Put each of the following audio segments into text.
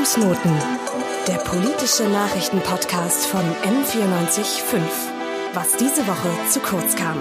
Fußnoten, der politische Nachrichtenpodcast von M945. Was diese Woche zu kurz kam.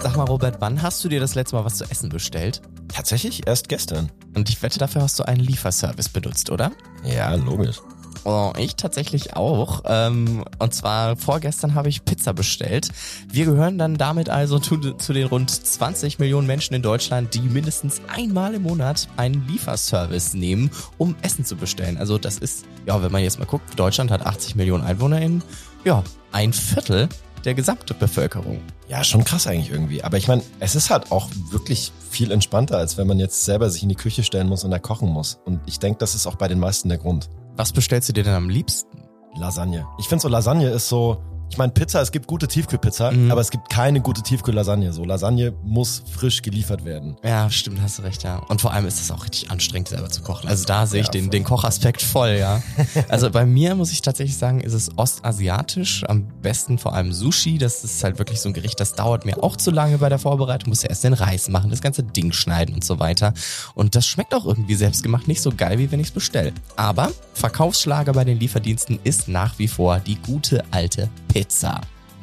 Sag mal, Robert, wann hast du dir das letzte Mal was zu essen bestellt? Tatsächlich erst gestern. Und ich wette, dafür hast du einen Lieferservice benutzt, oder? Ja, logisch. Oh, ich tatsächlich auch. Ähm, und zwar vorgestern habe ich Pizza bestellt. Wir gehören dann damit also zu, zu, den rund 20 Millionen Menschen in Deutschland, die mindestens einmal im Monat einen Lieferservice nehmen, um Essen zu bestellen. Also das ist, ja, wenn man jetzt mal guckt, Deutschland hat 80 Millionen EinwohnerInnen. Ja, ein Viertel der gesamten Bevölkerung. Ja, schon krass eigentlich irgendwie. Aber ich meine, es ist halt auch wirklich viel entspannter, als wenn man jetzt selber sich in die Küche stellen muss und da kochen muss. Und ich denke, das ist auch bei den meisten der Grund. Was bestellst du dir denn am liebsten? Lasagne. Ich finde so Lasagne ist so, ich meine Pizza, es gibt gute Tiefkühlpizza, mhm. aber es gibt keine gute Tiefkühllasagne. So Lasagne muss frisch geliefert werden. Ja, stimmt, hast du recht, ja. Und vor allem ist es auch richtig anstrengend selber zu kochen. Also da sehe ich ja, den, den Kochaspekt voll, ja. also bei mir muss ich tatsächlich sagen, ist es ostasiatisch, am besten vor allem Sushi. Das ist halt wirklich so ein Gericht, das dauert mir auch zu lange bei der Vorbereitung. Muss ja erst den Reis machen, das ganze Ding schneiden und so weiter. Und das schmeckt auch irgendwie selbstgemacht nicht so geil, wie wenn ich es bestelle. Aber Verkaufsschlager bei den Lieferdiensten ist nach wie vor die gute alte Pizza.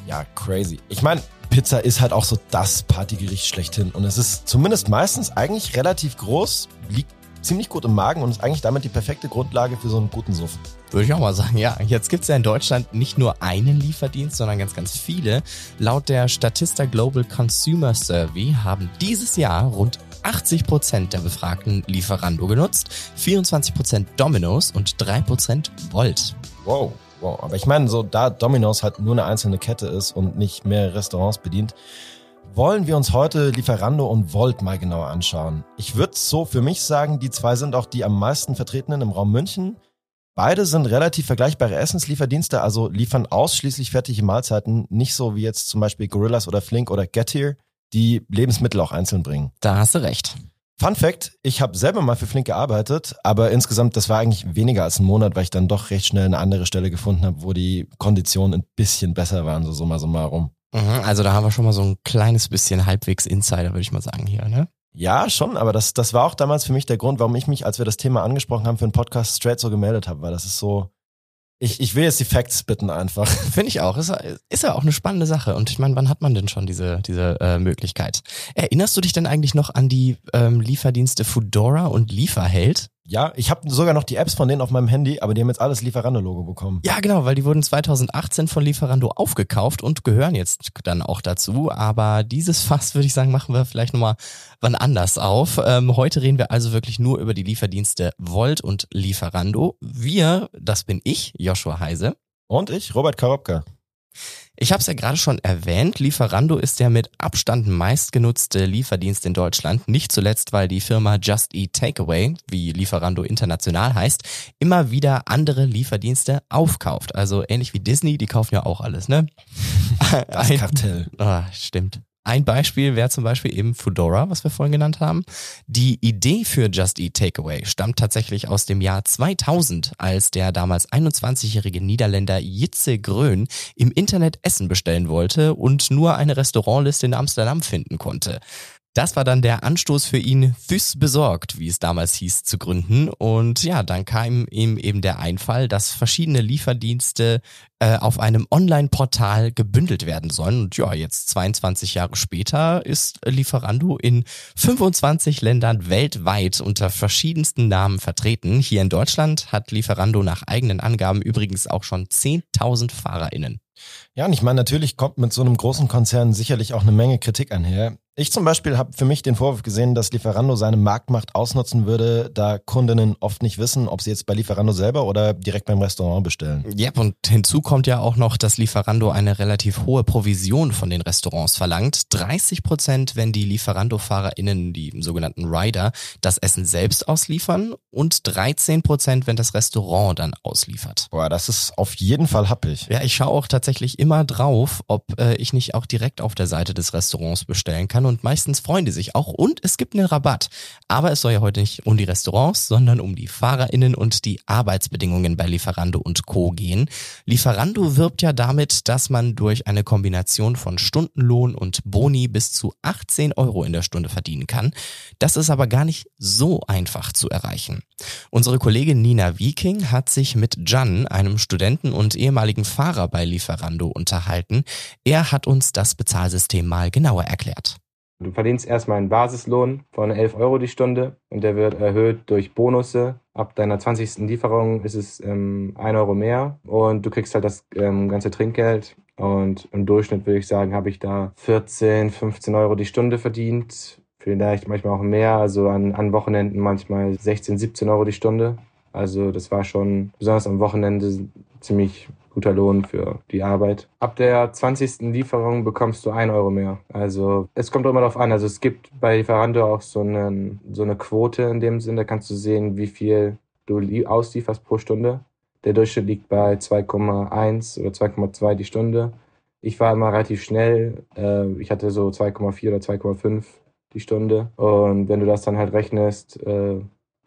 Ja, crazy. Ich meine, Pizza ist halt auch so das Partygericht schlechthin. Und es ist zumindest meistens eigentlich relativ groß, liegt ziemlich gut im Magen und ist eigentlich damit die perfekte Grundlage für so einen guten Suff. Würde ich auch mal sagen, ja. Jetzt gibt es ja in Deutschland nicht nur einen Lieferdienst, sondern ganz, ganz viele. Laut der Statista Global Consumer Survey haben dieses Jahr rund 80 Prozent der Befragten Lieferando genutzt, 24 Prozent Domino's und 3% Volt. Wow. Wow, aber ich meine, so da Domino's halt nur eine einzelne Kette ist und nicht mehrere Restaurants bedient, wollen wir uns heute Lieferando und Volt mal genauer anschauen. Ich würde so für mich sagen, die zwei sind auch die am meisten vertretenen im Raum München. Beide sind relativ vergleichbare Essenslieferdienste, also liefern ausschließlich fertige Mahlzeiten, nicht so wie jetzt zum Beispiel Gorillas oder Flink oder Get Here, die Lebensmittel auch einzeln bringen. Da hast du recht. Fun Fact, ich habe selber mal für Flink gearbeitet, aber insgesamt, das war eigentlich weniger als ein Monat, weil ich dann doch recht schnell eine andere Stelle gefunden habe, wo die Konditionen ein bisschen besser waren, so summa summarum. Mhm, also da haben wir schon mal so ein kleines bisschen halbwegs Insider, würde ich mal sagen hier, ne? Ja, schon, aber das, das war auch damals für mich der Grund, warum ich mich, als wir das Thema angesprochen haben, für einen Podcast straight so gemeldet habe, weil das ist so, ich, ich will jetzt die Facts bitten einfach. Finde ich auch. Ist, ist ja auch eine spannende Sache. Und ich meine, wann hat man denn schon diese, diese äh, Möglichkeit? Erinnerst du dich denn eigentlich noch an die ähm, Lieferdienste Foodora und Lieferheld? Ja, ich habe sogar noch die Apps von denen auf meinem Handy, aber die haben jetzt alles Lieferando-Logo bekommen. Ja, genau, weil die wurden 2018 von Lieferando aufgekauft und gehören jetzt dann auch dazu. Aber dieses Fass, würde ich sagen, machen wir vielleicht nochmal wann anders auf. Ähm, heute reden wir also wirklich nur über die Lieferdienste Volt und Lieferando. Wir, das bin ich, Joshua Heise. Und ich, Robert Karobka. Ich habe es ja gerade schon erwähnt, Lieferando ist der mit Abstand meistgenutzte Lieferdienst in Deutschland, nicht zuletzt, weil die Firma Just Eat Takeaway, wie Lieferando international heißt, immer wieder andere Lieferdienste aufkauft. Also ähnlich wie Disney, die kaufen ja auch alles, ne? Das Kartell. Ah, stimmt. Ein Beispiel wäre zum Beispiel eben Foodora, was wir vorhin genannt haben. Die Idee für Just Eat Takeaway stammt tatsächlich aus dem Jahr 2000, als der damals 21-jährige Niederländer Jitze Grön im Internet Essen bestellen wollte und nur eine Restaurantliste in Amsterdam finden konnte. Das war dann der Anstoß für ihn, Thys besorgt, wie es damals hieß, zu gründen. Und ja, dann kam ihm eben der Einfall, dass verschiedene Lieferdienste äh, auf einem Online-Portal gebündelt werden sollen. Und ja, jetzt 22 Jahre später ist Lieferando in 25 Ländern weltweit unter verschiedensten Namen vertreten. Hier in Deutschland hat Lieferando nach eigenen Angaben übrigens auch schon 10.000 FahrerInnen. Ja, und ich meine, natürlich kommt mit so einem großen Konzern sicherlich auch eine Menge Kritik einher. Ich zum Beispiel habe für mich den Vorwurf gesehen, dass Lieferando seine Marktmacht ausnutzen würde, da Kundinnen oft nicht wissen, ob sie jetzt bei Lieferando selber oder direkt beim Restaurant bestellen. Ja, und hinzu kommt ja auch noch, dass Lieferando eine relativ hohe Provision von den Restaurants verlangt. 30 Prozent, wenn die Lieferando-FahrerInnen, die sogenannten Rider, das Essen selbst ausliefern und 13 Prozent, wenn das Restaurant dann ausliefert. Boah, das ist auf jeden Fall happig. Ja, ich schaue auch tatsächlich immer drauf, ob äh, ich nicht auch direkt auf der Seite des Restaurants bestellen kann an und meistens freuen die sich auch und es gibt einen Rabatt. Aber es soll ja heute nicht um die Restaurants, sondern um die FahrerInnen und die Arbeitsbedingungen bei Lieferando und Co. gehen. Lieferando wirbt ja damit, dass man durch eine Kombination von Stundenlohn und Boni bis zu 18 Euro in der Stunde verdienen kann. Das ist aber gar nicht so einfach zu erreichen. Unsere Kollegin Nina Viking hat sich mit Jan, einem Studenten und ehemaligen Fahrer bei Lieferando, unterhalten. Er hat uns das Bezahlsystem mal genauer erklärt. Du verdienst erstmal einen Basislohn von 11 Euro die Stunde und der wird erhöht durch Bonusse. Ab deiner 20. Lieferung ist es ähm, 1 Euro mehr und du kriegst halt das ähm, ganze Trinkgeld. Und im Durchschnitt würde ich sagen, habe ich da 14, 15 Euro die Stunde verdient. Vielleicht manchmal auch mehr, also an, an Wochenenden manchmal 16, 17 Euro die Stunde. Also das war schon besonders am Wochenende ziemlich guter Lohn für die Arbeit. Ab der 20. Lieferung bekommst du ein Euro mehr. Also es kommt immer darauf an. Also es gibt bei Lieferando auch so eine, so eine Quote in dem Sinne. Da kannst du sehen, wie viel du auslieferst pro Stunde. Der Durchschnitt liegt bei 2,1 oder 2,2 die Stunde. Ich war immer relativ schnell. Äh, ich hatte so 2,4 oder 2,5 die Stunde. Und wenn du das dann halt rechnest, äh,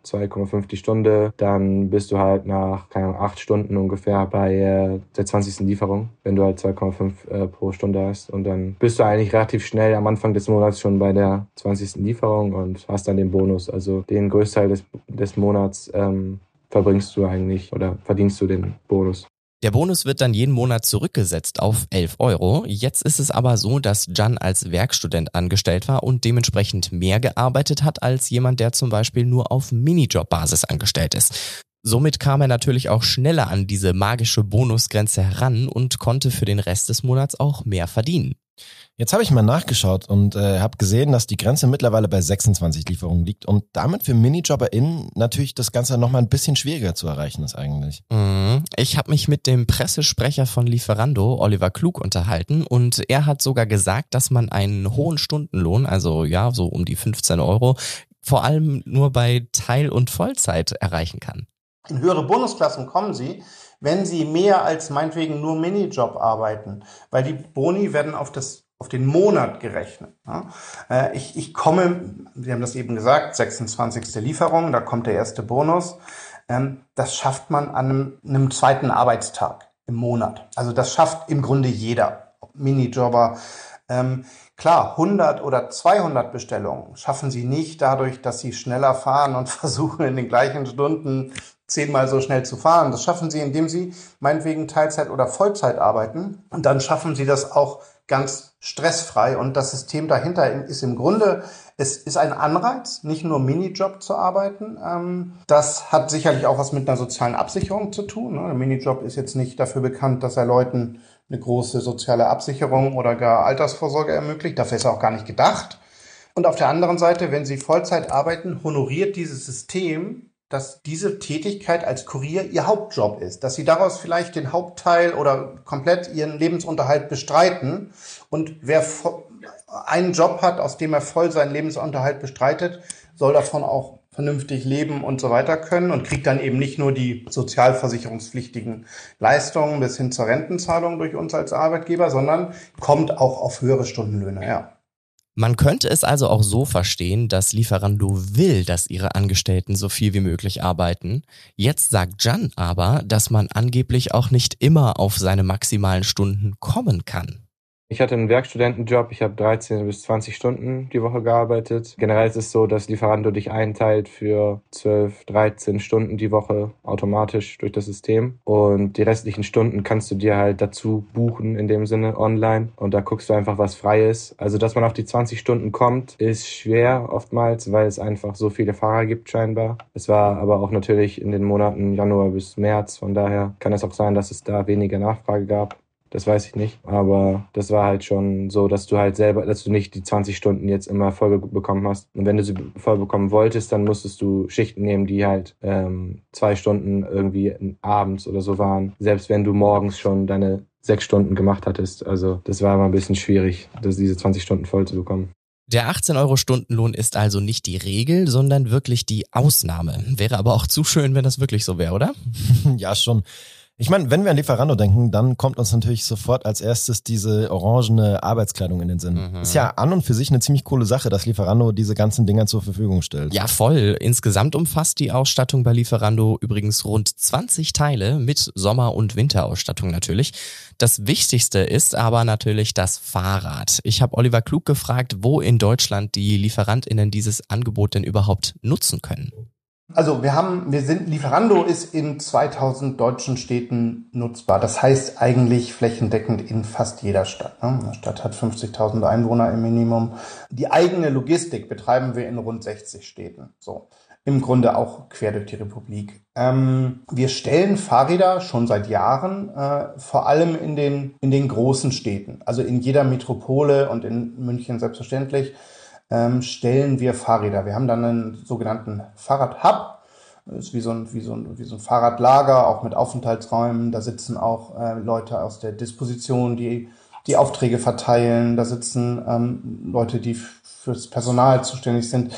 2,5 die Stunde, dann bist du halt nach, keine Ahnung, 8 Stunden ungefähr bei äh, der 20. Lieferung, wenn du halt 2,5 äh, pro Stunde hast. Und dann bist du eigentlich relativ schnell am Anfang des Monats schon bei der 20. Lieferung und hast dann den Bonus. Also den Größteil des, des Monats ähm, verbringst du eigentlich oder verdienst du den Bonus. Der Bonus wird dann jeden Monat zurückgesetzt auf 11 Euro. Jetzt ist es aber so, dass Jan als Werkstudent angestellt war und dementsprechend mehr gearbeitet hat als jemand, der zum Beispiel nur auf Minijob-Basis angestellt ist. Somit kam er natürlich auch schneller an diese magische Bonusgrenze heran und konnte für den Rest des Monats auch mehr verdienen. Jetzt habe ich mal nachgeschaut und äh, habe gesehen, dass die Grenze mittlerweile bei 26 Lieferungen liegt und damit für MinijobberInnen natürlich das Ganze nochmal ein bisschen schwieriger zu erreichen ist eigentlich. Mhm. Ich habe mich mit dem Pressesprecher von Lieferando, Oliver Klug, unterhalten und er hat sogar gesagt, dass man einen hohen Stundenlohn, also ja, so um die 15 Euro, vor allem nur bei Teil- und Vollzeit erreichen kann. In höhere Bonusklassen kommen sie, wenn sie mehr als meinetwegen nur Minijob arbeiten, weil die Boni werden auf das auf den Monat gerechnet. Äh, ich, ich komme, Sie haben das eben gesagt, 26. Lieferung, da kommt der erste Bonus. Ähm, das schafft man an einem, einem zweiten Arbeitstag im Monat. Also das schafft im Grunde jeder Minijobber. Ähm, klar, 100 oder 200 Bestellungen schaffen Sie nicht dadurch, dass Sie schneller fahren und versuchen in den gleichen Stunden zehnmal so schnell zu fahren. Das schaffen Sie, indem Sie meinetwegen Teilzeit oder Vollzeit arbeiten. Und dann schaffen Sie das auch ganz stressfrei. Und das System dahinter ist im Grunde, es ist ein Anreiz, nicht nur Minijob zu arbeiten. Ähm, das hat sicherlich auch was mit einer sozialen Absicherung zu tun. Ne? Der Minijob ist jetzt nicht dafür bekannt, dass er Leuten eine große soziale Absicherung oder gar Altersvorsorge ermöglicht. Dafür ist er auch gar nicht gedacht. Und auf der anderen Seite, wenn Sie Vollzeit arbeiten, honoriert dieses System dass diese Tätigkeit als Kurier ihr Hauptjob ist, dass sie daraus vielleicht den Hauptteil oder komplett ihren Lebensunterhalt bestreiten. Und wer einen Job hat, aus dem er voll seinen Lebensunterhalt bestreitet, soll davon auch vernünftig leben und so weiter können und kriegt dann eben nicht nur die sozialversicherungspflichtigen Leistungen bis hin zur Rentenzahlung durch uns als Arbeitgeber, sondern kommt auch auf höhere Stundenlöhne, ja. Man könnte es also auch so verstehen, dass Lieferando will, dass ihre Angestellten so viel wie möglich arbeiten. Jetzt sagt Jan aber, dass man angeblich auch nicht immer auf seine maximalen Stunden kommen kann. Ich hatte einen Werkstudentenjob, ich habe 13 bis 20 Stunden die Woche gearbeitet. Generell ist es so, dass Lieferando dich einteilt für 12, 13 Stunden die Woche automatisch durch das System. Und die restlichen Stunden kannst du dir halt dazu buchen, in dem Sinne online. Und da guckst du einfach, was frei ist. Also, dass man auf die 20 Stunden kommt, ist schwer oftmals, weil es einfach so viele Fahrer gibt scheinbar. Es war aber auch natürlich in den Monaten Januar bis März. Von daher kann es auch sein, dass es da weniger Nachfrage gab. Das weiß ich nicht. Aber das war halt schon so, dass du halt selber, dass du nicht die 20 Stunden jetzt immer voll bekommen hast. Und wenn du sie voll bekommen wolltest, dann musstest du Schichten nehmen, die halt ähm, zwei Stunden irgendwie abends oder so waren. Selbst wenn du morgens schon deine sechs Stunden gemacht hattest. Also das war immer ein bisschen schwierig, das, diese 20 Stunden voll zu bekommen. Der 18 Euro Stundenlohn ist also nicht die Regel, sondern wirklich die Ausnahme. Wäre aber auch zu schön, wenn das wirklich so wäre, oder? ja, schon. Ich meine, wenn wir an Lieferando denken, dann kommt uns natürlich sofort als erstes diese orangene Arbeitskleidung in den Sinn. Mhm. Ist ja an und für sich eine ziemlich coole Sache, dass Lieferando diese ganzen Dinger zur Verfügung stellt. Ja, voll. Insgesamt umfasst die Ausstattung bei Lieferando übrigens rund 20 Teile mit Sommer- und Winterausstattung natürlich. Das Wichtigste ist aber natürlich das Fahrrad. Ich habe Oliver Klug gefragt, wo in Deutschland die Lieferantinnen dieses Angebot denn überhaupt nutzen können. Also wir haben, wir sind, Lieferando ist in 2000 deutschen Städten nutzbar. Das heißt eigentlich flächendeckend in fast jeder Stadt. Ne? Eine Stadt hat 50.000 Einwohner im Minimum. Die eigene Logistik betreiben wir in rund 60 Städten. So. Im Grunde auch quer durch die Republik. Ähm, wir stellen Fahrräder schon seit Jahren, äh, vor allem in den, in den großen Städten. Also in jeder Metropole und in München selbstverständlich ähm, stellen wir Fahrräder. Wir haben dann einen sogenannten Fahrradhub. Das ist wie so, ein, wie, so ein, wie so ein Fahrradlager, auch mit Aufenthaltsräumen. Da sitzen auch äh, Leute aus der Disposition, die die Aufträge verteilen. Da sitzen ähm, Leute, die fürs Personal zuständig sind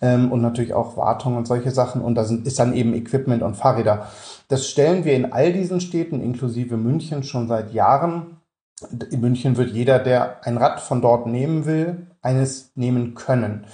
ähm, und natürlich auch Wartung und solche Sachen. Und da sind, ist dann eben Equipment und Fahrräder. Das stellen wir in all diesen Städten, inklusive München, schon seit Jahren. In München wird jeder, der ein Rad von dort nehmen will, eines nehmen können.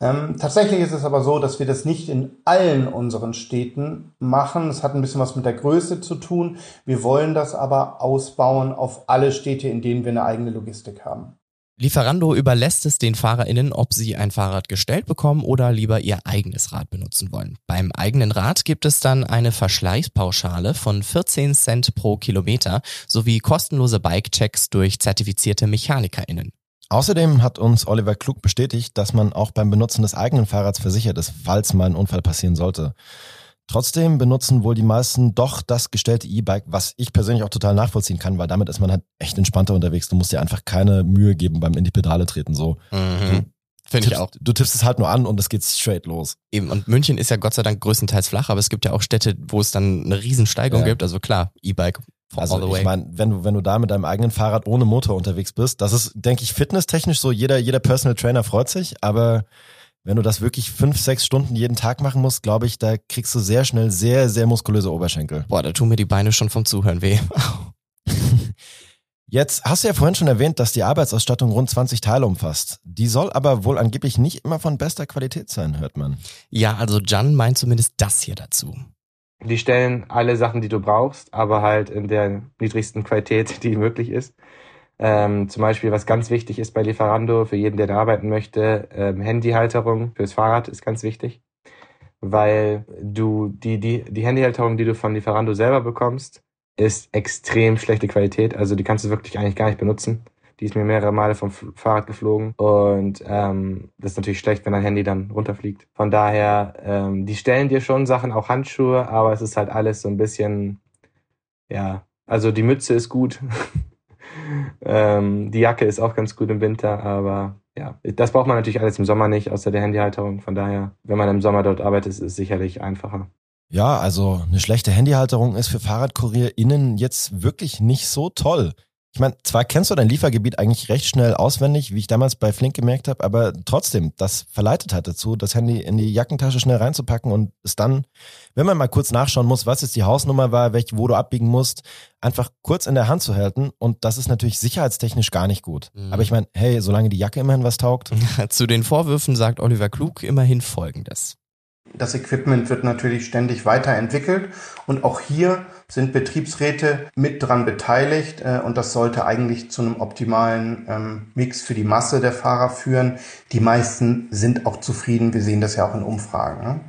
Ähm, tatsächlich ist es aber so, dass wir das nicht in allen unseren Städten machen. Es hat ein bisschen was mit der Größe zu tun. Wir wollen das aber ausbauen auf alle Städte, in denen wir eine eigene Logistik haben. Lieferando überlässt es den FahrerInnen, ob sie ein Fahrrad gestellt bekommen oder lieber ihr eigenes Rad benutzen wollen. Beim eigenen Rad gibt es dann eine Verschleißpauschale von 14 Cent pro Kilometer sowie kostenlose Bike-Checks durch zertifizierte MechanikerInnen. Außerdem hat uns Oliver Klug bestätigt, dass man auch beim Benutzen des eigenen Fahrrads versichert ist, falls mal ein Unfall passieren sollte. Trotzdem benutzen wohl die meisten doch das gestellte E-Bike, was ich persönlich auch total nachvollziehen kann, weil damit ist man halt echt entspannter unterwegs. Du musst dir einfach keine Mühe geben beim in die Pedale treten. So. Mhm. Finde ich auch. Du tippst es halt nur an und es geht straight los. Eben, und München ist ja Gott sei Dank größtenteils flach, aber es gibt ja auch Städte, wo es dann eine Riesensteigung ja. gibt. Also klar, E-Bike also ich meine, wenn du, wenn du da mit deinem eigenen Fahrrad ohne Motor unterwegs bist, das ist, denke ich, fitnesstechnisch so, jeder, jeder Personal Trainer freut sich, aber wenn du das wirklich fünf, sechs Stunden jeden Tag machen musst, glaube ich, da kriegst du sehr schnell sehr, sehr muskulöse Oberschenkel. Boah, da tun mir die Beine schon vom Zuhören weh. Jetzt hast du ja vorhin schon erwähnt, dass die Arbeitsausstattung rund 20 Teile umfasst. Die soll aber wohl angeblich nicht immer von bester Qualität sein, hört man. Ja, also Jan meint zumindest das hier dazu. Die stellen alle Sachen, die du brauchst, aber halt in der niedrigsten Qualität, die möglich ist. Ähm, zum Beispiel, was ganz wichtig ist bei Lieferando, für jeden, der da arbeiten möchte, ähm, Handyhalterung fürs Fahrrad ist ganz wichtig. Weil du die, die, die Handyhalterung, die du von Lieferando selber bekommst, ist extrem schlechte Qualität. Also die kannst du wirklich eigentlich gar nicht benutzen. Die ist mir mehrere Male vom Fahrrad geflogen und ähm, das ist natürlich schlecht, wenn dein Handy dann runterfliegt. Von daher, ähm, die stellen dir schon Sachen, auch Handschuhe, aber es ist halt alles so ein bisschen, ja, also die Mütze ist gut. ähm, die Jacke ist auch ganz gut im Winter, aber ja, das braucht man natürlich alles im Sommer nicht, außer der Handyhalterung. Von daher, wenn man im Sommer dort arbeitet, ist es sicherlich einfacher. Ja, also eine schlechte Handyhalterung ist für FahrradkurierInnen jetzt wirklich nicht so toll. Ich meine, zwar kennst du dein Liefergebiet eigentlich recht schnell auswendig, wie ich damals bei Flink gemerkt habe, aber trotzdem, das verleitet halt dazu, das Handy in die Jackentasche schnell reinzupacken und es dann, wenn man mal kurz nachschauen muss, was jetzt die Hausnummer war, welche, wo du abbiegen musst, einfach kurz in der Hand zu halten und das ist natürlich sicherheitstechnisch gar nicht gut. Mhm. Aber ich meine, hey, solange die Jacke immerhin was taugt. Zu den Vorwürfen sagt Oliver Klug immerhin Folgendes. Das Equipment wird natürlich ständig weiterentwickelt und auch hier sind Betriebsräte mit dran beteiligt äh, und das sollte eigentlich zu einem optimalen ähm, Mix für die Masse der Fahrer führen. Die meisten sind auch zufrieden. Wir sehen das ja auch in Umfragen. Ne?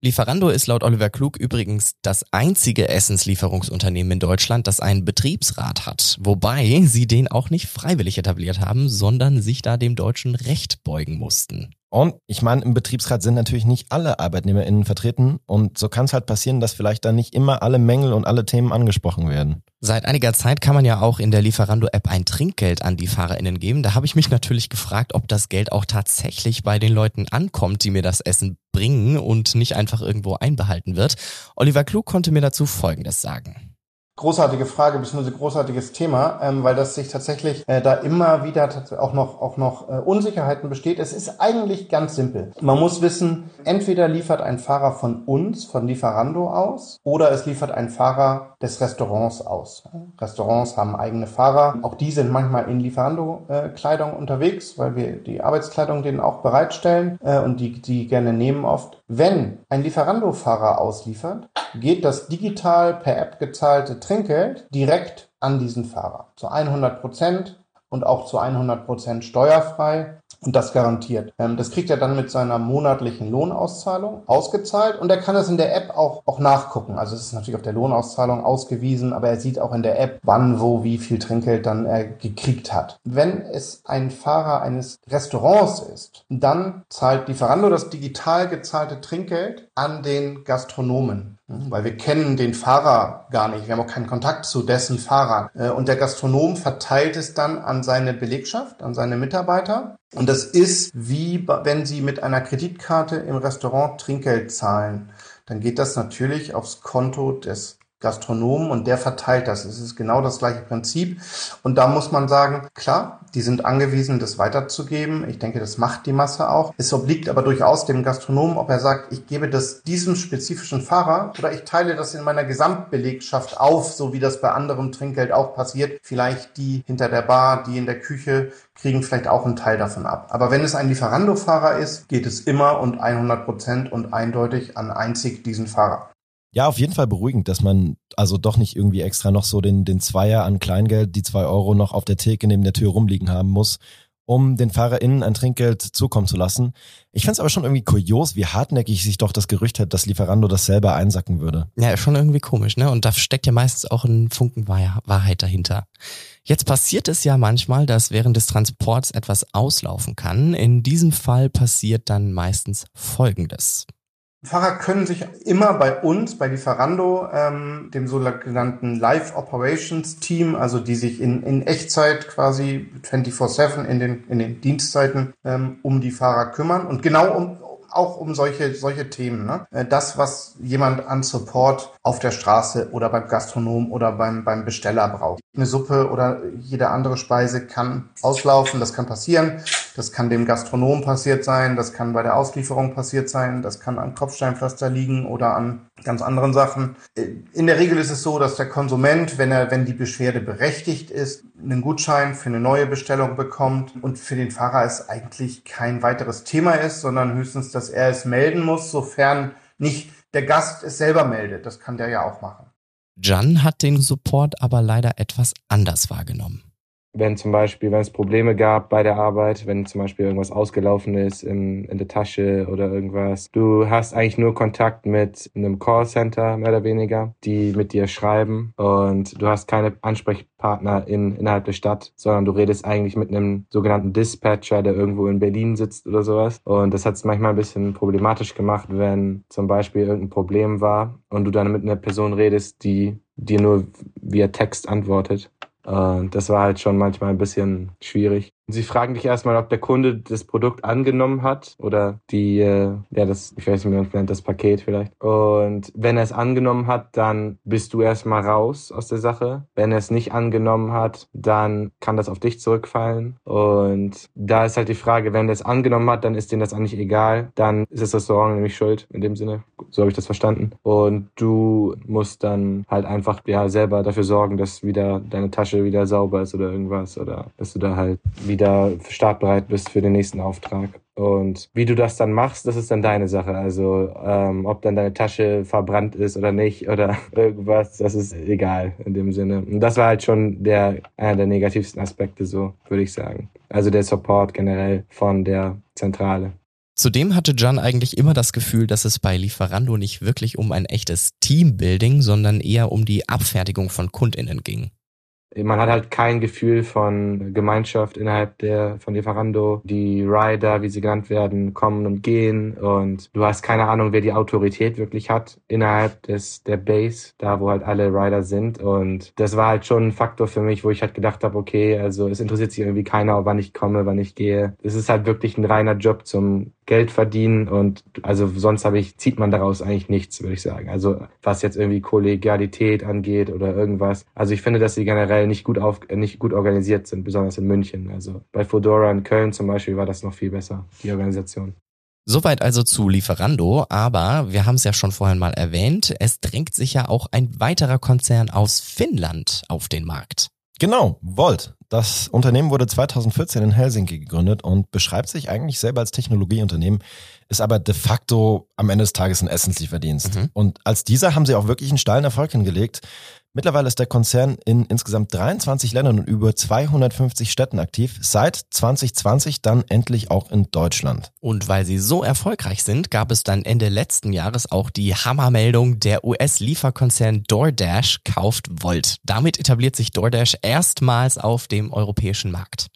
Lieferando ist laut Oliver Klug übrigens das einzige Essenslieferungsunternehmen in Deutschland, das einen Betriebsrat hat. Wobei sie den auch nicht freiwillig etabliert haben, sondern sich da dem deutschen Recht beugen mussten. Und ich meine, im Betriebsrat sind natürlich nicht alle ArbeitnehmerInnen vertreten und so kann es halt passieren, dass vielleicht dann nicht immer alle Mängel und alle Themen angesprochen werden. Seit einiger Zeit kann man ja auch in der Lieferando-App ein Trinkgeld an die FahrerInnen geben. Da habe ich mich natürlich gefragt, ob das Geld auch tatsächlich bei den Leuten ankommt, die mir das Essen bringen und nicht einfach irgendwo einbehalten wird. Oliver Klug konnte mir dazu Folgendes sagen. Großartige Frage, beziehungsweise großartiges Thema, ähm, weil das sich tatsächlich äh, da immer wieder auch noch, auch noch äh, Unsicherheiten besteht. Es ist eigentlich ganz simpel. Man muss wissen, entweder liefert ein Fahrer von uns, von Lieferando aus, oder es liefert ein Fahrer des Restaurants aus. Restaurants haben eigene Fahrer. Auch die sind manchmal in Lieferando-Kleidung unterwegs, weil wir die Arbeitskleidung denen auch bereitstellen äh, und die, die gerne nehmen oft. Wenn ein Lieferando-Fahrer ausliefert, geht das digital per App gezahlte Trinkgeld direkt an diesen Fahrer. Zu 100 Prozent und auch zu 100 Prozent steuerfrei und das garantiert. Ähm, das kriegt er dann mit seiner monatlichen Lohnauszahlung ausgezahlt und er kann das in der App auch, auch nachgucken. Also es ist natürlich auf der Lohnauszahlung ausgewiesen, aber er sieht auch in der App, wann, wo, wie viel Trinkgeld dann er gekriegt hat. Wenn es ein Fahrer eines Restaurants ist, dann zahlt Lieferando das digital gezahlte Trinkgeld an den Gastronomen. Hm, weil wir kennen den Fahrer gar nicht. Wir haben auch keinen Kontakt zu dessen Fahrern. Äh, und der Gastronom verteilt es dann an seine Belegschaft, an seine Mitarbeiter. Und das ist wie wenn Sie mit einer Kreditkarte im Restaurant Trinkgeld zahlen. Dann geht das natürlich aufs Konto des Gastronomen und der verteilt das. Es ist genau das gleiche Prinzip. Und da muss man sagen, klar, die sind angewiesen, das weiterzugeben. Ich denke, das macht die Masse auch. Es obliegt aber durchaus dem Gastronomen, ob er sagt, ich gebe das diesem spezifischen Fahrer oder ich teile das in meiner Gesamtbelegschaft auf, so wie das bei anderem Trinkgeld auch passiert. Vielleicht die hinter der Bar, die in der Küche kriegen vielleicht auch einen Teil davon ab. Aber wenn es ein Lieferando-Fahrer ist, geht es immer und 100 Prozent und eindeutig an einzig diesen Fahrer. Ja, auf jeden Fall beruhigend, dass man also doch nicht irgendwie extra noch so den, den Zweier an Kleingeld, die zwei Euro noch auf der Theke neben der Tür rumliegen haben muss, um den FahrerInnen ein Trinkgeld zukommen zu lassen. Ich find's aber schon irgendwie kurios, wie hartnäckig sich doch das Gerücht hat, dass Lieferando das selber einsacken würde. Ja, schon irgendwie komisch, ne? Und da steckt ja meistens auch ein Funken Wahrheit dahinter. Jetzt passiert es ja manchmal, dass während des Transports etwas auslaufen kann. In diesem Fall passiert dann meistens Folgendes. Fahrer können sich immer bei uns, bei Lieferando, ähm, dem sogenannten Live Operations Team, also die sich in, in Echtzeit quasi 24-7 in den, in den Dienstzeiten ähm, um die Fahrer kümmern. Und genau um, auch um solche, solche Themen. Ne? Äh, das, was jemand an Support auf der Straße oder beim Gastronom oder beim, beim Besteller braucht. Eine Suppe oder jede andere Speise kann auslaufen, das kann passieren. Das kann dem Gastronom passiert sein, das kann bei der Auslieferung passiert sein, das kann an Kopfsteinpflaster liegen oder an ganz anderen Sachen. In der Regel ist es so, dass der Konsument, wenn er, wenn die Beschwerde berechtigt ist, einen Gutschein für eine neue Bestellung bekommt und für den Fahrer es eigentlich kein weiteres Thema ist, sondern höchstens, dass er es melden muss, sofern nicht der Gast es selber meldet. Das kann der ja auch machen. Jan hat den Support aber leider etwas anders wahrgenommen wenn zum Beispiel, wenn es Probleme gab bei der Arbeit, wenn zum Beispiel irgendwas ausgelaufen ist in, in der Tasche oder irgendwas. Du hast eigentlich nur Kontakt mit einem Callcenter, mehr oder weniger, die mit dir schreiben und du hast keine Ansprechpartner in, innerhalb der Stadt, sondern du redest eigentlich mit einem sogenannten Dispatcher, der irgendwo in Berlin sitzt oder sowas. Und das hat es manchmal ein bisschen problematisch gemacht, wenn zum Beispiel irgendein Problem war und du dann mit einer Person redest, die dir nur via Text antwortet. Und das war halt schon manchmal ein bisschen schwierig. Sie fragen dich erstmal, ob der Kunde das Produkt angenommen hat oder die, äh, ja, das, ich weiß nicht, wie man nennt, das Paket vielleicht. Und wenn er es angenommen hat, dann bist du erstmal raus aus der Sache. Wenn er es nicht angenommen hat, dann kann das auf dich zurückfallen. Und da ist halt die Frage, wenn er es angenommen hat, dann ist denen das eigentlich egal. Dann ist das Restaurant nämlich schuld, in dem Sinne. So habe ich das verstanden. Und du musst dann halt einfach, ja, selber dafür sorgen, dass wieder deine Tasche wieder sauber ist oder irgendwas oder dass du da halt wieder wieder startbereit bist für den nächsten Auftrag. Und wie du das dann machst, das ist dann deine Sache. Also ähm, ob dann deine Tasche verbrannt ist oder nicht oder irgendwas, das ist egal in dem Sinne. Und das war halt schon der einer der negativsten Aspekte, so würde ich sagen. Also der Support generell von der Zentrale. Zudem hatte John eigentlich immer das Gefühl, dass es bei Lieferando nicht wirklich um ein echtes Teambuilding, sondern eher um die Abfertigung von KundInnen ging man hat halt kein Gefühl von Gemeinschaft innerhalb der von Lieferando. Die Rider, wie sie genannt werden, kommen und gehen und du hast keine Ahnung, wer die Autorität wirklich hat innerhalb des der Base, da wo halt alle Rider sind und das war halt schon ein Faktor für mich, wo ich halt gedacht habe, okay, also es interessiert sich irgendwie keiner, wann ich komme, wann ich gehe. Es ist halt wirklich ein reiner Job zum Geld verdienen und also sonst habe ich, zieht man daraus eigentlich nichts, würde ich sagen. Also was jetzt irgendwie Kollegialität angeht oder irgendwas. Also ich finde, dass sie generell nicht gut auf, nicht gut organisiert sind, besonders in München. Also bei Fodora in Köln zum Beispiel war das noch viel besser, die Organisation. Soweit also zu Lieferando, aber wir haben es ja schon vorhin mal erwähnt, es drängt sich ja auch ein weiterer Konzern aus Finnland auf den Markt. Genau, Volt. Das Unternehmen wurde 2014 in Helsinki gegründet und beschreibt sich eigentlich selber als Technologieunternehmen, ist aber de facto am Ende des Tages ein Essenslieferdienst. Mhm. Und als dieser haben sie auch wirklich einen steilen Erfolg hingelegt. Mittlerweile ist der Konzern in insgesamt 23 Ländern und über 250 Städten aktiv, seit 2020 dann endlich auch in Deutschland. Und weil sie so erfolgreich sind, gab es dann Ende letzten Jahres auch die Hammermeldung, der US-Lieferkonzern DoorDash kauft Volt. Damit etabliert sich DoorDash erstmals auf dem europäischen Markt.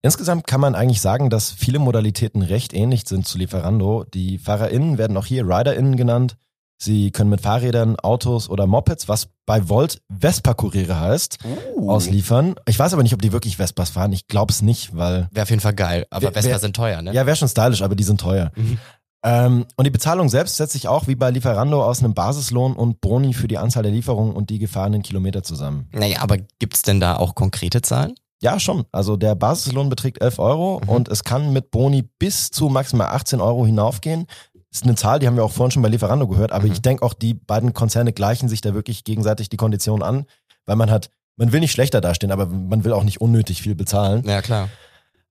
Insgesamt kann man eigentlich sagen, dass viele Modalitäten recht ähnlich sind zu Lieferando. Die FahrerInnen werden auch hier RiderInnen genannt. Sie können mit Fahrrädern, Autos oder Mopeds, was bei Volt Vespa-Kuriere heißt, uh. ausliefern. Ich weiß aber nicht, ob die wirklich Vespas fahren. Ich glaube es nicht, weil... Wäre auf jeden Fall geil. Aber wär, Vespa wär, sind teuer, ne? Ja, wäre schon stylisch, aber die sind teuer. Mhm. Ähm, und die Bezahlung selbst setzt sich auch wie bei Lieferando aus einem Basislohn und Boni für die Anzahl der Lieferungen und die gefahrenen Kilometer zusammen. Naja, aber gibt's denn da auch konkrete Zahlen? Ja, schon. Also der Basislohn beträgt 11 Euro mhm. und es kann mit Boni bis zu maximal 18 Euro hinaufgehen ist eine Zahl, die haben wir auch vorhin schon bei Lieferando gehört, aber mhm. ich denke auch, die beiden Konzerne gleichen sich da wirklich gegenseitig die Konditionen an, weil man hat, man will nicht schlechter dastehen, aber man will auch nicht unnötig viel bezahlen. Ja, klar.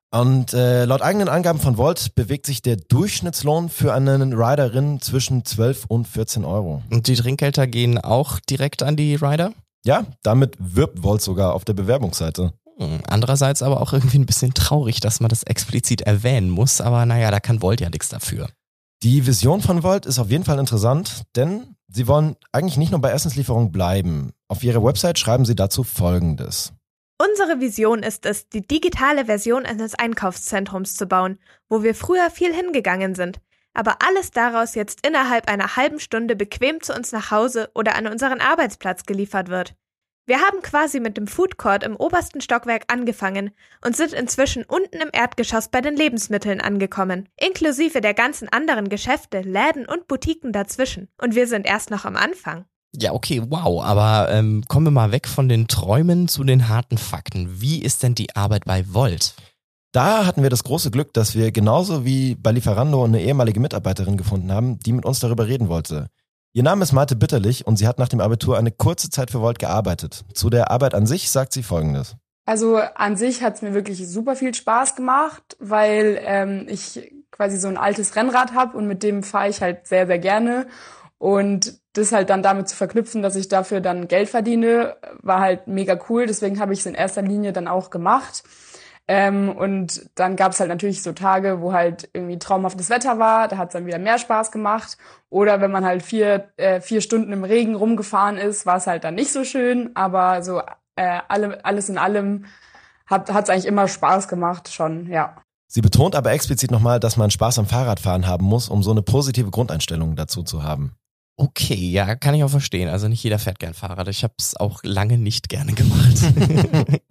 Und äh, laut eigenen Angaben von Volt bewegt sich der Durchschnittslohn für einen Riderin zwischen 12 und 14 Euro. Und die Trinkgelder gehen auch direkt an die Rider? Ja, damit wirbt Volt sogar auf der Bewerbungsseite. Hm, andererseits aber auch irgendwie ein bisschen traurig, dass man das explizit erwähnen muss, aber naja, da kann Volt ja nichts dafür. Die Vision von Volt ist auf jeden Fall interessant, denn sie wollen eigentlich nicht nur bei Essenslieferung bleiben. Auf ihrer Website schreiben sie dazu Folgendes. Unsere Vision ist es, die digitale Version eines Einkaufszentrums zu bauen, wo wir früher viel hingegangen sind, aber alles daraus jetzt innerhalb einer halben Stunde bequem zu uns nach Hause oder an unseren Arbeitsplatz geliefert wird. Wir haben quasi mit dem Food Court im obersten Stockwerk angefangen und sind inzwischen unten im Erdgeschoss bei den Lebensmitteln angekommen, inklusive der ganzen anderen Geschäfte, Läden und Boutiquen dazwischen. Und wir sind erst noch am Anfang. Ja, okay, wow. Aber ähm, kommen wir mal weg von den Träumen zu den harten Fakten. Wie ist denn die Arbeit bei Volt? Da hatten wir das große Glück, dass wir genauso wie bei Lieferando eine ehemalige Mitarbeiterin gefunden haben, die mit uns darüber reden wollte. Ihr Name ist Marte Bitterlich und sie hat nach dem Abitur eine kurze Zeit für Volt gearbeitet. Zu der Arbeit an sich sagt sie Folgendes. Also an sich hat es mir wirklich super viel Spaß gemacht, weil ähm, ich quasi so ein altes Rennrad habe und mit dem fahre ich halt sehr, sehr gerne. Und das halt dann damit zu verknüpfen, dass ich dafür dann Geld verdiene, war halt mega cool. Deswegen habe ich es in erster Linie dann auch gemacht. Ähm, und dann gab es halt natürlich so Tage, wo halt irgendwie traumhaftes Wetter war, da hat es dann wieder mehr Spaß gemacht. Oder wenn man halt vier, äh, vier Stunden im Regen rumgefahren ist, war es halt dann nicht so schön. Aber so äh, alle, alles in allem hat es eigentlich immer Spaß gemacht, schon, ja. Sie betont aber explizit nochmal, dass man Spaß am Fahrradfahren haben muss, um so eine positive Grundeinstellung dazu zu haben. Okay, ja, kann ich auch verstehen. Also nicht jeder fährt gern Fahrrad. Ich habe es auch lange nicht gerne gemacht.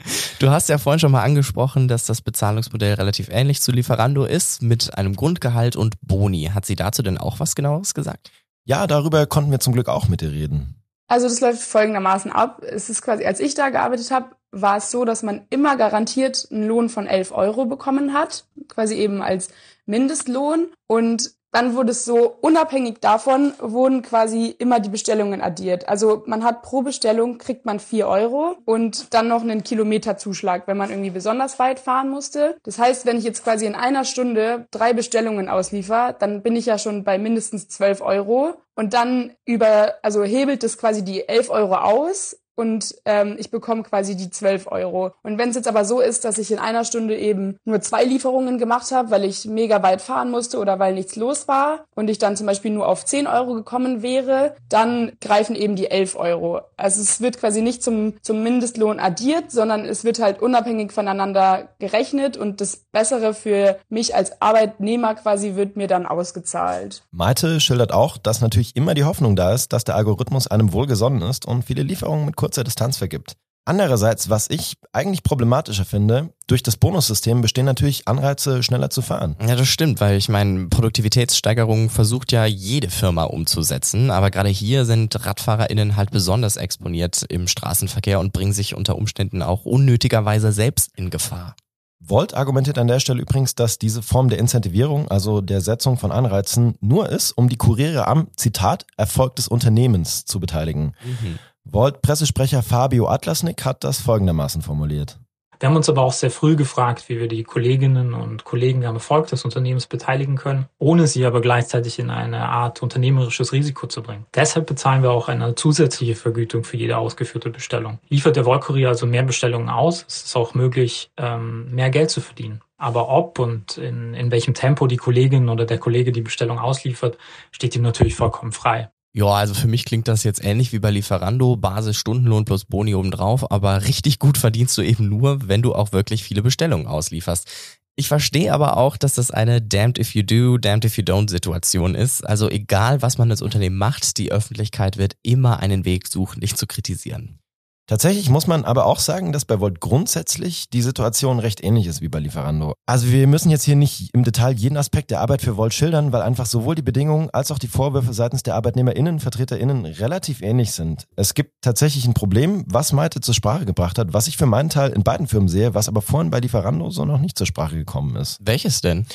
du hast ja vorhin schon mal angesprochen, dass das Bezahlungsmodell relativ ähnlich zu Lieferando ist, mit einem Grundgehalt und Boni. Hat sie dazu denn auch was genaueres gesagt? Ja, darüber konnten wir zum Glück auch mit ihr reden. Also das läuft folgendermaßen ab. Es ist quasi, als ich da gearbeitet habe, war es so, dass man immer garantiert einen Lohn von 11 Euro bekommen hat, quasi eben als Mindestlohn. Und dann wurde es so, unabhängig davon wurden quasi immer die Bestellungen addiert. Also man hat pro Bestellung kriegt man vier Euro und dann noch einen Kilometerzuschlag, wenn man irgendwie besonders weit fahren musste. Das heißt, wenn ich jetzt quasi in einer Stunde drei Bestellungen ausliefer, dann bin ich ja schon bei mindestens zwölf Euro. Und dann über, also hebelt es quasi die elf Euro aus und ähm, ich bekomme quasi die 12 Euro. Und wenn es jetzt aber so ist, dass ich in einer Stunde eben nur zwei Lieferungen gemacht habe, weil ich mega weit fahren musste oder weil nichts los war und ich dann zum Beispiel nur auf 10 Euro gekommen wäre, dann greifen eben die 11 Euro. Also es wird quasi nicht zum, zum Mindestlohn addiert, sondern es wird halt unabhängig voneinander gerechnet und das Bessere für mich als Arbeitnehmer quasi wird mir dann ausgezahlt. Malte schildert auch, dass natürlich immer die Hoffnung da ist, dass der Algorithmus einem wohlgesonnen ist und viele Lieferungen mit kurzer Distanz vergibt. Andererseits, was ich eigentlich problematischer finde, durch das Bonussystem bestehen natürlich Anreize, schneller zu fahren. Ja, das stimmt, weil ich meine, Produktivitätssteigerung versucht ja jede Firma umzusetzen, aber gerade hier sind RadfahrerInnen halt besonders exponiert im Straßenverkehr und bringen sich unter Umständen auch unnötigerweise selbst in Gefahr. Volt argumentiert an der Stelle übrigens, dass diese Form der Incentivierung, also der Setzung von Anreizen, nur ist, um die Kuriere am, Zitat, Erfolg des Unternehmens zu beteiligen. Mhm. Volt-Pressesprecher Fabio Atlasnik hat das folgendermaßen formuliert. Wir haben uns aber auch sehr früh gefragt, wie wir die Kolleginnen und Kollegen am Erfolg des Unternehmens beteiligen können, ohne sie aber gleichzeitig in eine Art unternehmerisches Risiko zu bringen. Deshalb bezahlen wir auch eine zusätzliche Vergütung für jede ausgeführte Bestellung. Liefert der Wollkurier also mehr Bestellungen aus, ist es auch möglich, ähm, mehr Geld zu verdienen. Aber ob und in, in welchem Tempo die Kollegin oder der Kollege die Bestellung ausliefert, steht ihm natürlich vollkommen frei. Ja, also für mich klingt das jetzt ähnlich wie bei Lieferando, Basis Stundenlohn plus Boni obendrauf, aber richtig gut verdienst du eben nur, wenn du auch wirklich viele Bestellungen auslieferst. Ich verstehe aber auch, dass das eine damned if you do, damned if you don't Situation ist. Also egal, was man als Unternehmen macht, die Öffentlichkeit wird immer einen Weg suchen, dich zu kritisieren. Tatsächlich muss man aber auch sagen, dass bei Volt grundsätzlich die Situation recht ähnlich ist wie bei Lieferando. Also wir müssen jetzt hier nicht im Detail jeden Aspekt der Arbeit für Volt schildern, weil einfach sowohl die Bedingungen als auch die Vorwürfe seitens der ArbeitnehmerInnen, VertreterInnen relativ ähnlich sind. Es gibt tatsächlich ein Problem, was Maite zur Sprache gebracht hat, was ich für meinen Teil in beiden Firmen sehe, was aber vorhin bei Lieferando so noch nicht zur Sprache gekommen ist. Welches denn?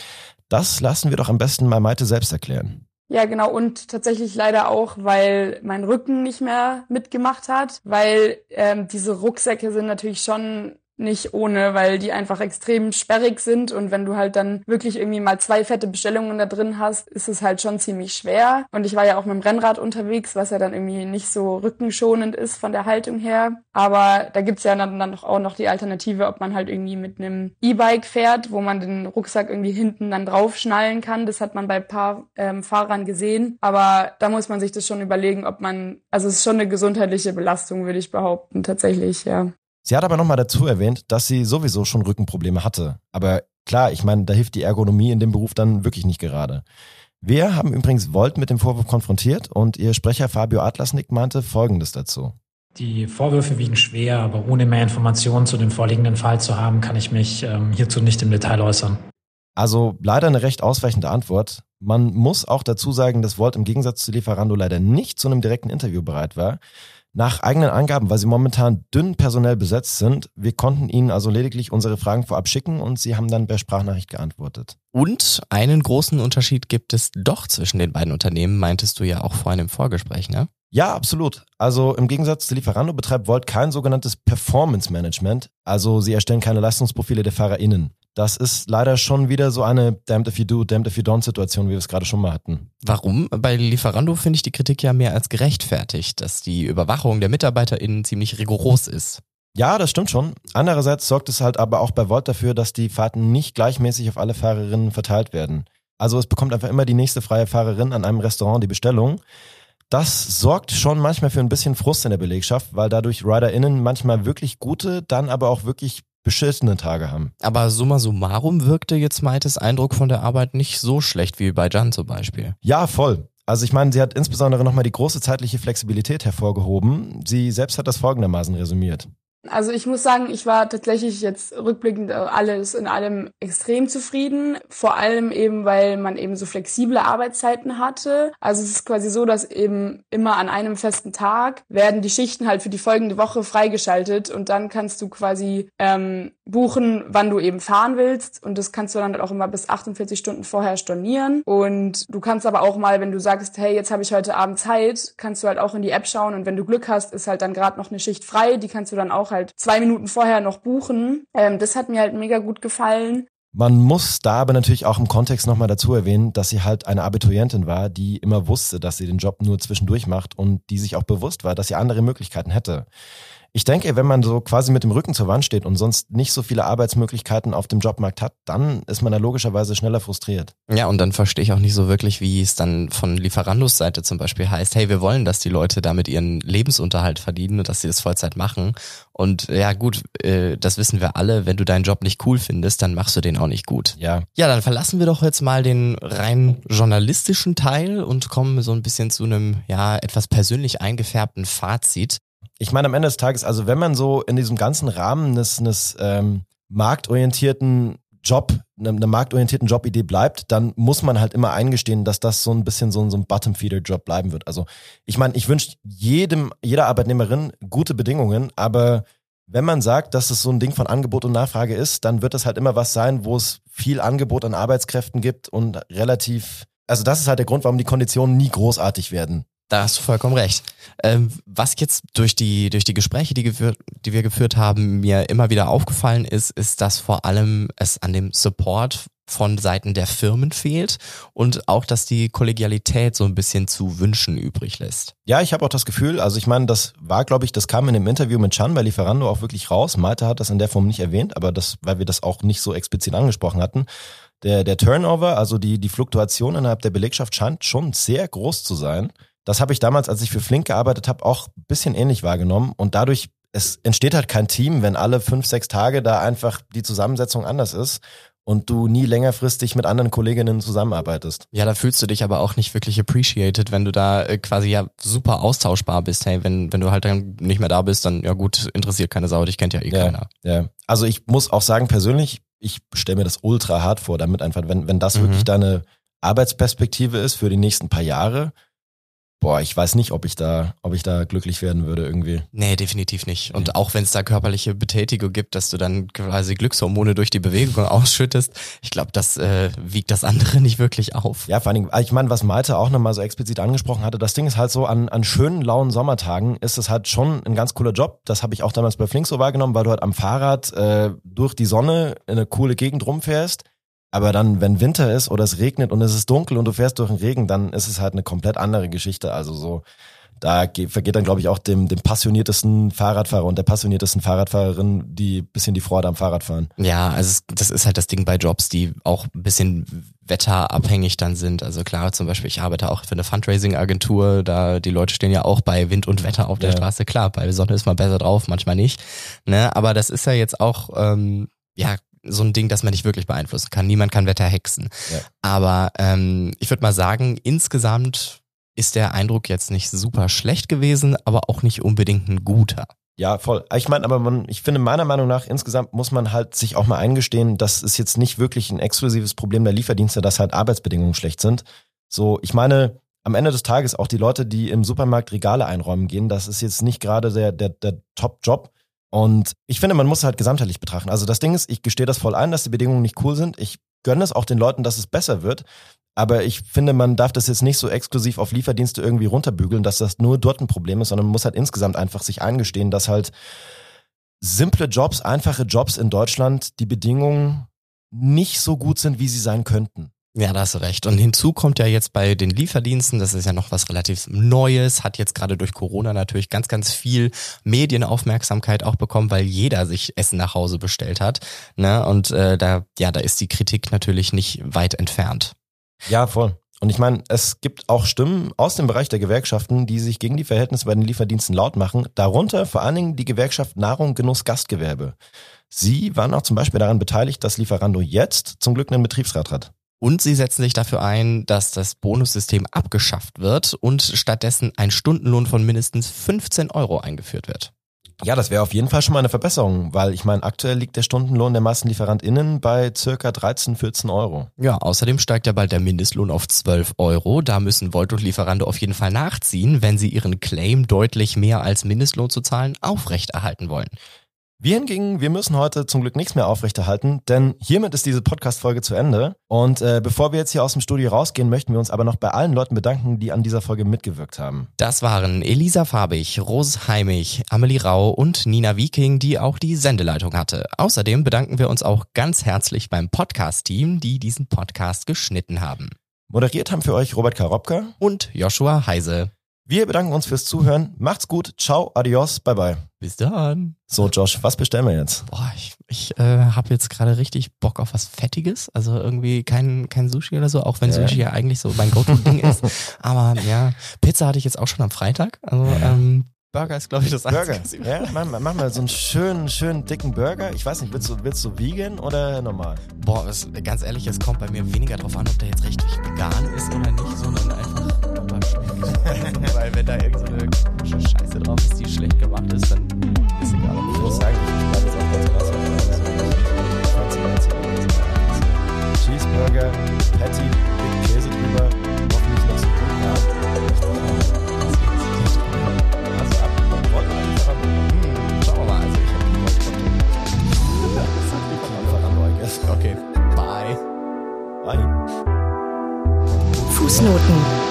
Das lassen wir doch am besten mal Maite selbst erklären. Ja, genau. Und tatsächlich leider auch, weil mein Rücken nicht mehr mitgemacht hat, weil ähm, diese Rucksäcke sind natürlich schon nicht ohne, weil die einfach extrem sperrig sind und wenn du halt dann wirklich irgendwie mal zwei fette Bestellungen da drin hast, ist es halt schon ziemlich schwer. Und ich war ja auch mit dem Rennrad unterwegs, was ja dann irgendwie nicht so rückenschonend ist von der Haltung her. Aber da gibt's ja dann, dann auch noch die Alternative, ob man halt irgendwie mit einem E-Bike fährt, wo man den Rucksack irgendwie hinten dann draufschnallen kann. Das hat man bei paar ähm, Fahrern gesehen. Aber da muss man sich das schon überlegen, ob man, also es ist schon eine gesundheitliche Belastung, würde ich behaupten, tatsächlich, ja. Sie hat aber nochmal dazu erwähnt, dass sie sowieso schon Rückenprobleme hatte. Aber klar, ich meine, da hilft die Ergonomie in dem Beruf dann wirklich nicht gerade. Wir haben übrigens Volt mit dem Vorwurf konfrontiert und ihr Sprecher Fabio Atlasnik meinte Folgendes dazu. Die Vorwürfe wiegen schwer, aber ohne mehr Informationen zu dem vorliegenden Fall zu haben, kann ich mich ähm, hierzu nicht im Detail äußern. Also leider eine recht ausweichende Antwort. Man muss auch dazu sagen, dass Volt im Gegensatz zu Lieferando leider nicht zu einem direkten Interview bereit war. Nach eigenen Angaben, weil sie momentan dünn personell besetzt sind, wir konnten ihnen also lediglich unsere Fragen vorab schicken und sie haben dann per Sprachnachricht geantwortet. Und einen großen Unterschied gibt es doch zwischen den beiden Unternehmen, meintest du ja auch vorhin im Vorgespräch, ne? Ja, absolut. Also im Gegensatz zu Lieferando betreibt Volt kein sogenanntes Performance Management. Also sie erstellen keine Leistungsprofile der FahrerInnen. Das ist leider schon wieder so eine damned if you do, damned if you don't Situation, wie wir es gerade schon mal hatten. Warum? Bei Lieferando finde ich die Kritik ja mehr als gerechtfertigt, dass die Überwachung der MitarbeiterInnen ziemlich rigoros ist. Ja, das stimmt schon. Andererseits sorgt es halt aber auch bei Volt dafür, dass die Fahrten nicht gleichmäßig auf alle Fahrerinnen verteilt werden. Also es bekommt einfach immer die nächste freie Fahrerin an einem Restaurant die Bestellung. Das sorgt schon manchmal für ein bisschen Frust in der Belegschaft, weil dadurch RiderInnen manchmal wirklich gute, dann aber auch wirklich beschissene Tage haben. Aber summa summarum wirkte jetzt Maites Eindruck von der Arbeit nicht so schlecht wie bei Jan zum Beispiel. Ja, voll. Also ich meine, sie hat insbesondere nochmal die große zeitliche Flexibilität hervorgehoben. Sie selbst hat das folgendermaßen resümiert. Also ich muss sagen, ich war tatsächlich jetzt rückblickend äh, alles in allem extrem zufrieden. Vor allem eben, weil man eben so flexible Arbeitszeiten hatte. Also es ist quasi so, dass eben immer an einem festen Tag werden die Schichten halt für die folgende Woche freigeschaltet und dann kannst du quasi ähm, buchen, wann du eben fahren willst. Und das kannst du dann halt auch immer bis 48 Stunden vorher stornieren. Und du kannst aber auch mal, wenn du sagst, hey, jetzt habe ich heute Abend Zeit, kannst du halt auch in die App schauen und wenn du Glück hast, ist halt dann gerade noch eine Schicht frei, die kannst du dann auch halt zwei Minuten vorher noch buchen. Ähm, das hat mir halt mega gut gefallen. Man muss da aber natürlich auch im Kontext nochmal dazu erwähnen, dass sie halt eine Abiturientin war, die immer wusste, dass sie den Job nur zwischendurch macht und die sich auch bewusst war, dass sie andere Möglichkeiten hätte. Ich denke, wenn man so quasi mit dem Rücken zur Wand steht und sonst nicht so viele Arbeitsmöglichkeiten auf dem Jobmarkt hat, dann ist man da logischerweise schneller frustriert. Ja, und dann verstehe ich auch nicht so wirklich, wie es dann von Lieferandos Seite zum Beispiel heißt, hey, wir wollen, dass die Leute damit ihren Lebensunterhalt verdienen und dass sie das Vollzeit machen. Und ja, gut, äh, das wissen wir alle, wenn du deinen Job nicht cool findest, dann machst du den auch nicht gut. Ja. Ja, dann verlassen wir doch jetzt mal den rein journalistischen Teil und kommen so ein bisschen zu einem, ja, etwas persönlich eingefärbten Fazit. Ich meine, am Ende des Tages, also wenn man so in diesem ganzen Rahmen des, des ähm, marktorientierten Job, eine, eine marktorientierten Jobidee bleibt, dann muss man halt immer eingestehen, dass das so ein bisschen so ein, so ein Bottom-Feeder-Job bleiben wird. Also ich meine, ich wünsche jedem, jeder Arbeitnehmerin gute Bedingungen, aber wenn man sagt, dass es so ein Ding von Angebot und Nachfrage ist, dann wird es halt immer was sein, wo es viel Angebot an Arbeitskräften gibt und relativ, also das ist halt der Grund, warum die Konditionen nie großartig werden. Da hast du vollkommen recht. Ähm, was jetzt durch die, durch die Gespräche, die, geführt, die wir geführt haben, mir immer wieder aufgefallen ist, ist, dass vor allem es an dem Support von Seiten der Firmen fehlt und auch, dass die Kollegialität so ein bisschen zu wünschen übrig lässt. Ja, ich habe auch das Gefühl, also ich meine, das war, glaube ich, das kam in dem Interview mit Chan bei Lieferando auch wirklich raus. Malte hat das in der Form nicht erwähnt, aber das, weil wir das auch nicht so explizit angesprochen hatten. Der, der Turnover, also die, die Fluktuation innerhalb der Belegschaft scheint schon sehr groß zu sein. Das habe ich damals, als ich für Flink gearbeitet habe, auch ein bisschen ähnlich wahrgenommen. Und dadurch, es entsteht halt kein Team, wenn alle fünf, sechs Tage da einfach die Zusammensetzung anders ist und du nie längerfristig mit anderen Kolleginnen zusammenarbeitest. Ja, da fühlst du dich aber auch nicht wirklich appreciated, wenn du da äh, quasi ja super austauschbar bist. Hey, wenn, wenn du halt dann nicht mehr da bist, dann ja gut, interessiert keine Sau, dich kennt ja eh Ja, keiner. ja. Also ich muss auch sagen, persönlich, ich stelle mir das ultra hart vor, damit einfach, wenn, wenn das Mhm. wirklich deine Arbeitsperspektive ist für die nächsten paar Jahre, boah, ich weiß nicht, ob ich da, ob ich da glücklich werden würde irgendwie. Nee, definitiv nicht. Und auch wenn es da körperliche Betätigung gibt, dass du dann quasi Glückshormone durch die Bewegung ausschüttest, ich glaube, das äh, wiegt das andere nicht wirklich auf. Ja, vor allen Dingen, ich meine, was Malte auch nochmal so explizit angesprochen hatte, das Ding ist halt so, an, an schönen, lauen Sommertagen ist es halt schon ein ganz cooler Job. Das habe ich auch damals bei Flink so wahrgenommen, weil du halt am Fahrrad äh, durch die Sonne in eine coole Gegend rumfährst. Aber dann, wenn Winter ist oder es regnet und es ist dunkel und du fährst durch den Regen, dann ist es halt eine komplett andere Geschichte. Also so, da ge- vergeht dann, glaube ich, auch dem, dem passioniertesten Fahrradfahrer und der passioniertesten Fahrradfahrerin die bisschen die Freude am Fahrradfahren. Ja, also das ist halt das Ding bei Jobs, die auch ein bisschen wetterabhängig dann sind. Also klar, zum Beispiel, ich arbeite auch für eine Fundraising-Agentur, da die Leute stehen ja auch bei Wind und Wetter auf der Ja. Straße. Klar, bei Sonne ist man besser drauf, manchmal nicht. Ne? Aber das ist ja jetzt auch, ähm, ja, so ein Ding, das man nicht wirklich beeinflussen kann. Niemand kann Wetter hexen. Ja. Aber ähm, ich würde mal sagen, insgesamt ist der Eindruck jetzt nicht super schlecht gewesen, aber auch nicht unbedingt ein guter. Ja, voll. Ich meine, aber man, ich finde meiner Meinung nach insgesamt muss man halt sich auch mal eingestehen, das ist jetzt nicht wirklich ein exklusives Problem der Lieferdienste, dass halt Arbeitsbedingungen schlecht sind. So, ich meine, am Ende des Tages auch die Leute, die im Supermarkt Regale einräumen gehen, das ist jetzt nicht gerade der, der, der Top-Job. Und ich finde, man muss halt gesamtheitlich betrachten. Also das Ding ist, ich gestehe das voll ein, dass die Bedingungen nicht cool sind. Ich gönne es auch den Leuten, dass es besser wird. Aber ich finde, man darf das jetzt nicht so exklusiv auf Lieferdienste irgendwie runterbügeln, dass das nur dort ein Problem ist, sondern man muss halt insgesamt einfach sich eingestehen, dass halt simple Jobs, einfache Jobs in Deutschland die Bedingungen nicht so gut sind, wie sie sein könnten. Ja, da hast du recht. Und hinzu kommt ja jetzt bei den Lieferdiensten, das ist ja noch was relativ Neues, hat jetzt gerade durch Corona natürlich ganz, ganz viel Medienaufmerksamkeit auch bekommen, weil jeder sich Essen nach Hause bestellt hat. Ne? Und äh, da, ja, da ist die Kritik natürlich nicht weit entfernt. Ja, voll. Und ich meine, es gibt auch Stimmen aus dem Bereich der Gewerkschaften, die sich gegen die Verhältnisse bei den Lieferdiensten laut machen. Darunter vor allen Dingen die Gewerkschaft Nahrung, Genuss, Gastgewerbe. Sie waren auch zum Beispiel daran beteiligt, dass Lieferando jetzt zum Glück einen Betriebsrat hat. Und sie setzen sich dafür ein, dass das Bonussystem abgeschafft wird und stattdessen ein Stundenlohn von mindestens 15 Euro eingeführt wird. Ja, das wäre auf jeden Fall schon mal eine Verbesserung, weil ich meine, aktuell liegt der Stundenlohn der MassenlieferantInnen bei circa 13, 14 Euro. Ja, außerdem steigt ja bald der Mindestlohn auf 12 Euro. Da müssen Volt und Lieferando auf jeden Fall nachziehen, wenn sie ihren Claim deutlich mehr als Mindestlohn zu zahlen aufrechterhalten wollen. Wir hingegen, wir müssen heute zum Glück nichts mehr aufrechterhalten, denn hiermit ist diese Podcast-Folge zu Ende. Und äh, bevor wir jetzt hier aus dem Studio rausgehen, möchten wir uns aber noch bei allen Leuten bedanken, die an dieser Folge mitgewirkt haben. Das waren Elisa Farbig, Rose Heimich, Amelie Rau und Nina Viking, die auch die Sendeleitung hatte. Außerdem bedanken wir uns auch ganz herzlich beim Podcast-Team, die diesen Podcast geschnitten haben. Moderiert haben für euch Robert Karobka. Und Joshua Heise. Wir bedanken uns fürs Zuhören. Macht's gut. Ciao, adios, bye bye. Bis dann. So, Josh, was bestellen wir jetzt? Boah, ich, ich äh, habe jetzt gerade richtig Bock auf was Fettiges. Also irgendwie kein, kein Sushi oder so, auch wenn Ja. Sushi ja eigentlich so mein Go-To-Ding ist. Aber ja, Pizza hatte ich jetzt auch schon am Freitag. Also ähm, Burger ist, glaube ich, das Burger. Einzige. Ja, mach, mal- mach mal so einen schönen, schönen dicken Burger. Ich weiß nicht, willst du, willst du vegan oder normal? Boah, es, ganz ehrlich, es kommt bei mir weniger drauf an, ob der jetzt richtig vegan ist oder nicht, sondern einfach. Weil wenn da irgendeine so Scheiße drauf ist, die schlecht gemacht ist, dann ist egal. Ich muss sagen, ich fand das auch ganz krass. Cheeseburger, Patty, Big Käse drüber, hoffentlich noch so gut. Also ab, wollen einfach ab. Schauen wir mal, also ich hab die Leute. Ja, das hat wirklich einfach an euch. Okay, bye. Bye. Fußnoten.